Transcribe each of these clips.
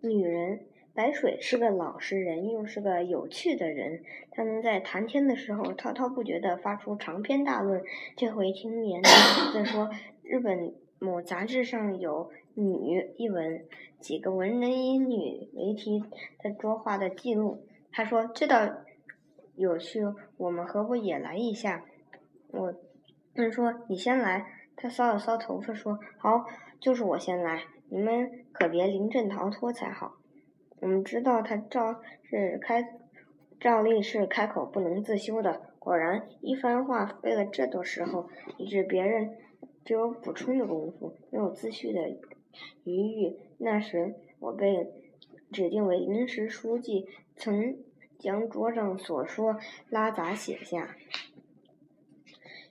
女人白水是个老实人，又是个有趣的人。他能在谈天的时候滔滔不绝地发出长篇大论。这回听言子说，日本某杂志上有“女”一文，几个文人以“女”为题的作画的记录。他说：“这倒有趣，我们何不也来一下？”我他说：“你先来。”他搔了搔头发说：“好，就是我先来。”你们可别临阵逃脱才好。我们知道他照是开，照例是开口不能自修的。果然，一番话费了这多时候，以致别人只有补充的功夫，没有自叙的余裕。那时我被指定为临时书记，曾将桌上所说拉杂写下。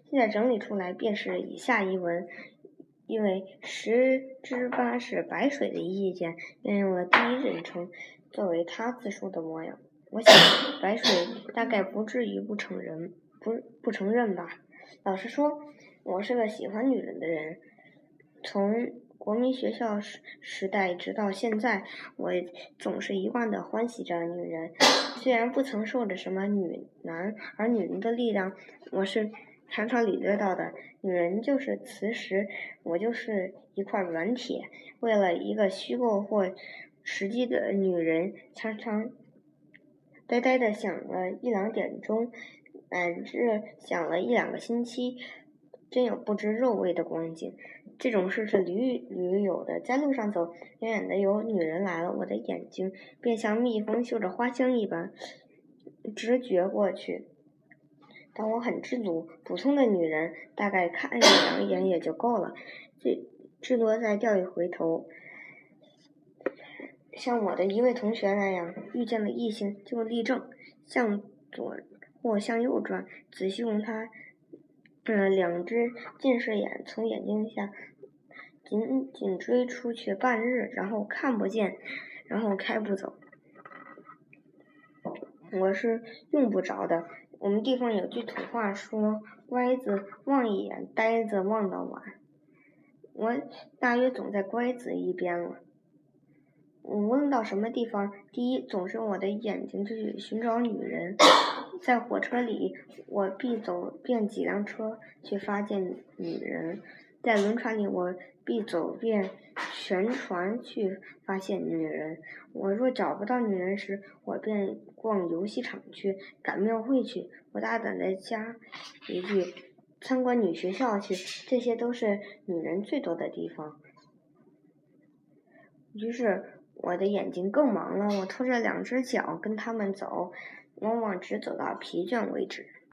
现在整理出来，便是以下一文。因为十之八是白水的意见，便用了第一人称，作为他自述的模样。我想，白水大概不至于不承认，不不承认吧。老实说，我是个喜欢女人的人。从国民学校时时代直到现在，我总是一贯的欢喜着女人。虽然不曾受着什么女男而女人的力量，我是。常常领略到的，女人就是磁石，我就是一块软铁。为了一个虚构或实际的女人，常常呆呆的想了一两点钟，乃至想了一两个星期，真有不知肉味的光景。这种事是屡屡有的。在路上走，远远的有女人来了，我的眼睛便像蜜蜂嗅着花香一般，直觉过去。但我很知足，普通的女人大概看一两眼也就够了，最至多再掉一回头。像我的一位同学那样，遇见了异性就立正，向左或向右转，仔细用他嗯两只近视眼从眼睛下紧紧追出去半日，然后看不见，然后开不走。我是用不着的。我们地方有句土话说：“乖子望一眼，呆子望到晚。”我大约总在乖子一边了。无论到什么地方，第一总是用我的眼睛去寻找女人。在火车里，我必走遍几辆车去发现女人；在轮船里，我必走遍全船去发现女人。我若找不到女人时，我便逛游戏场去，赶庙会去。我大胆的加一句，参观女学校去。这些都是女人最多的地方。于是我的眼睛更忙了。我拖着两只脚跟他们走，往往只走到疲倦为止。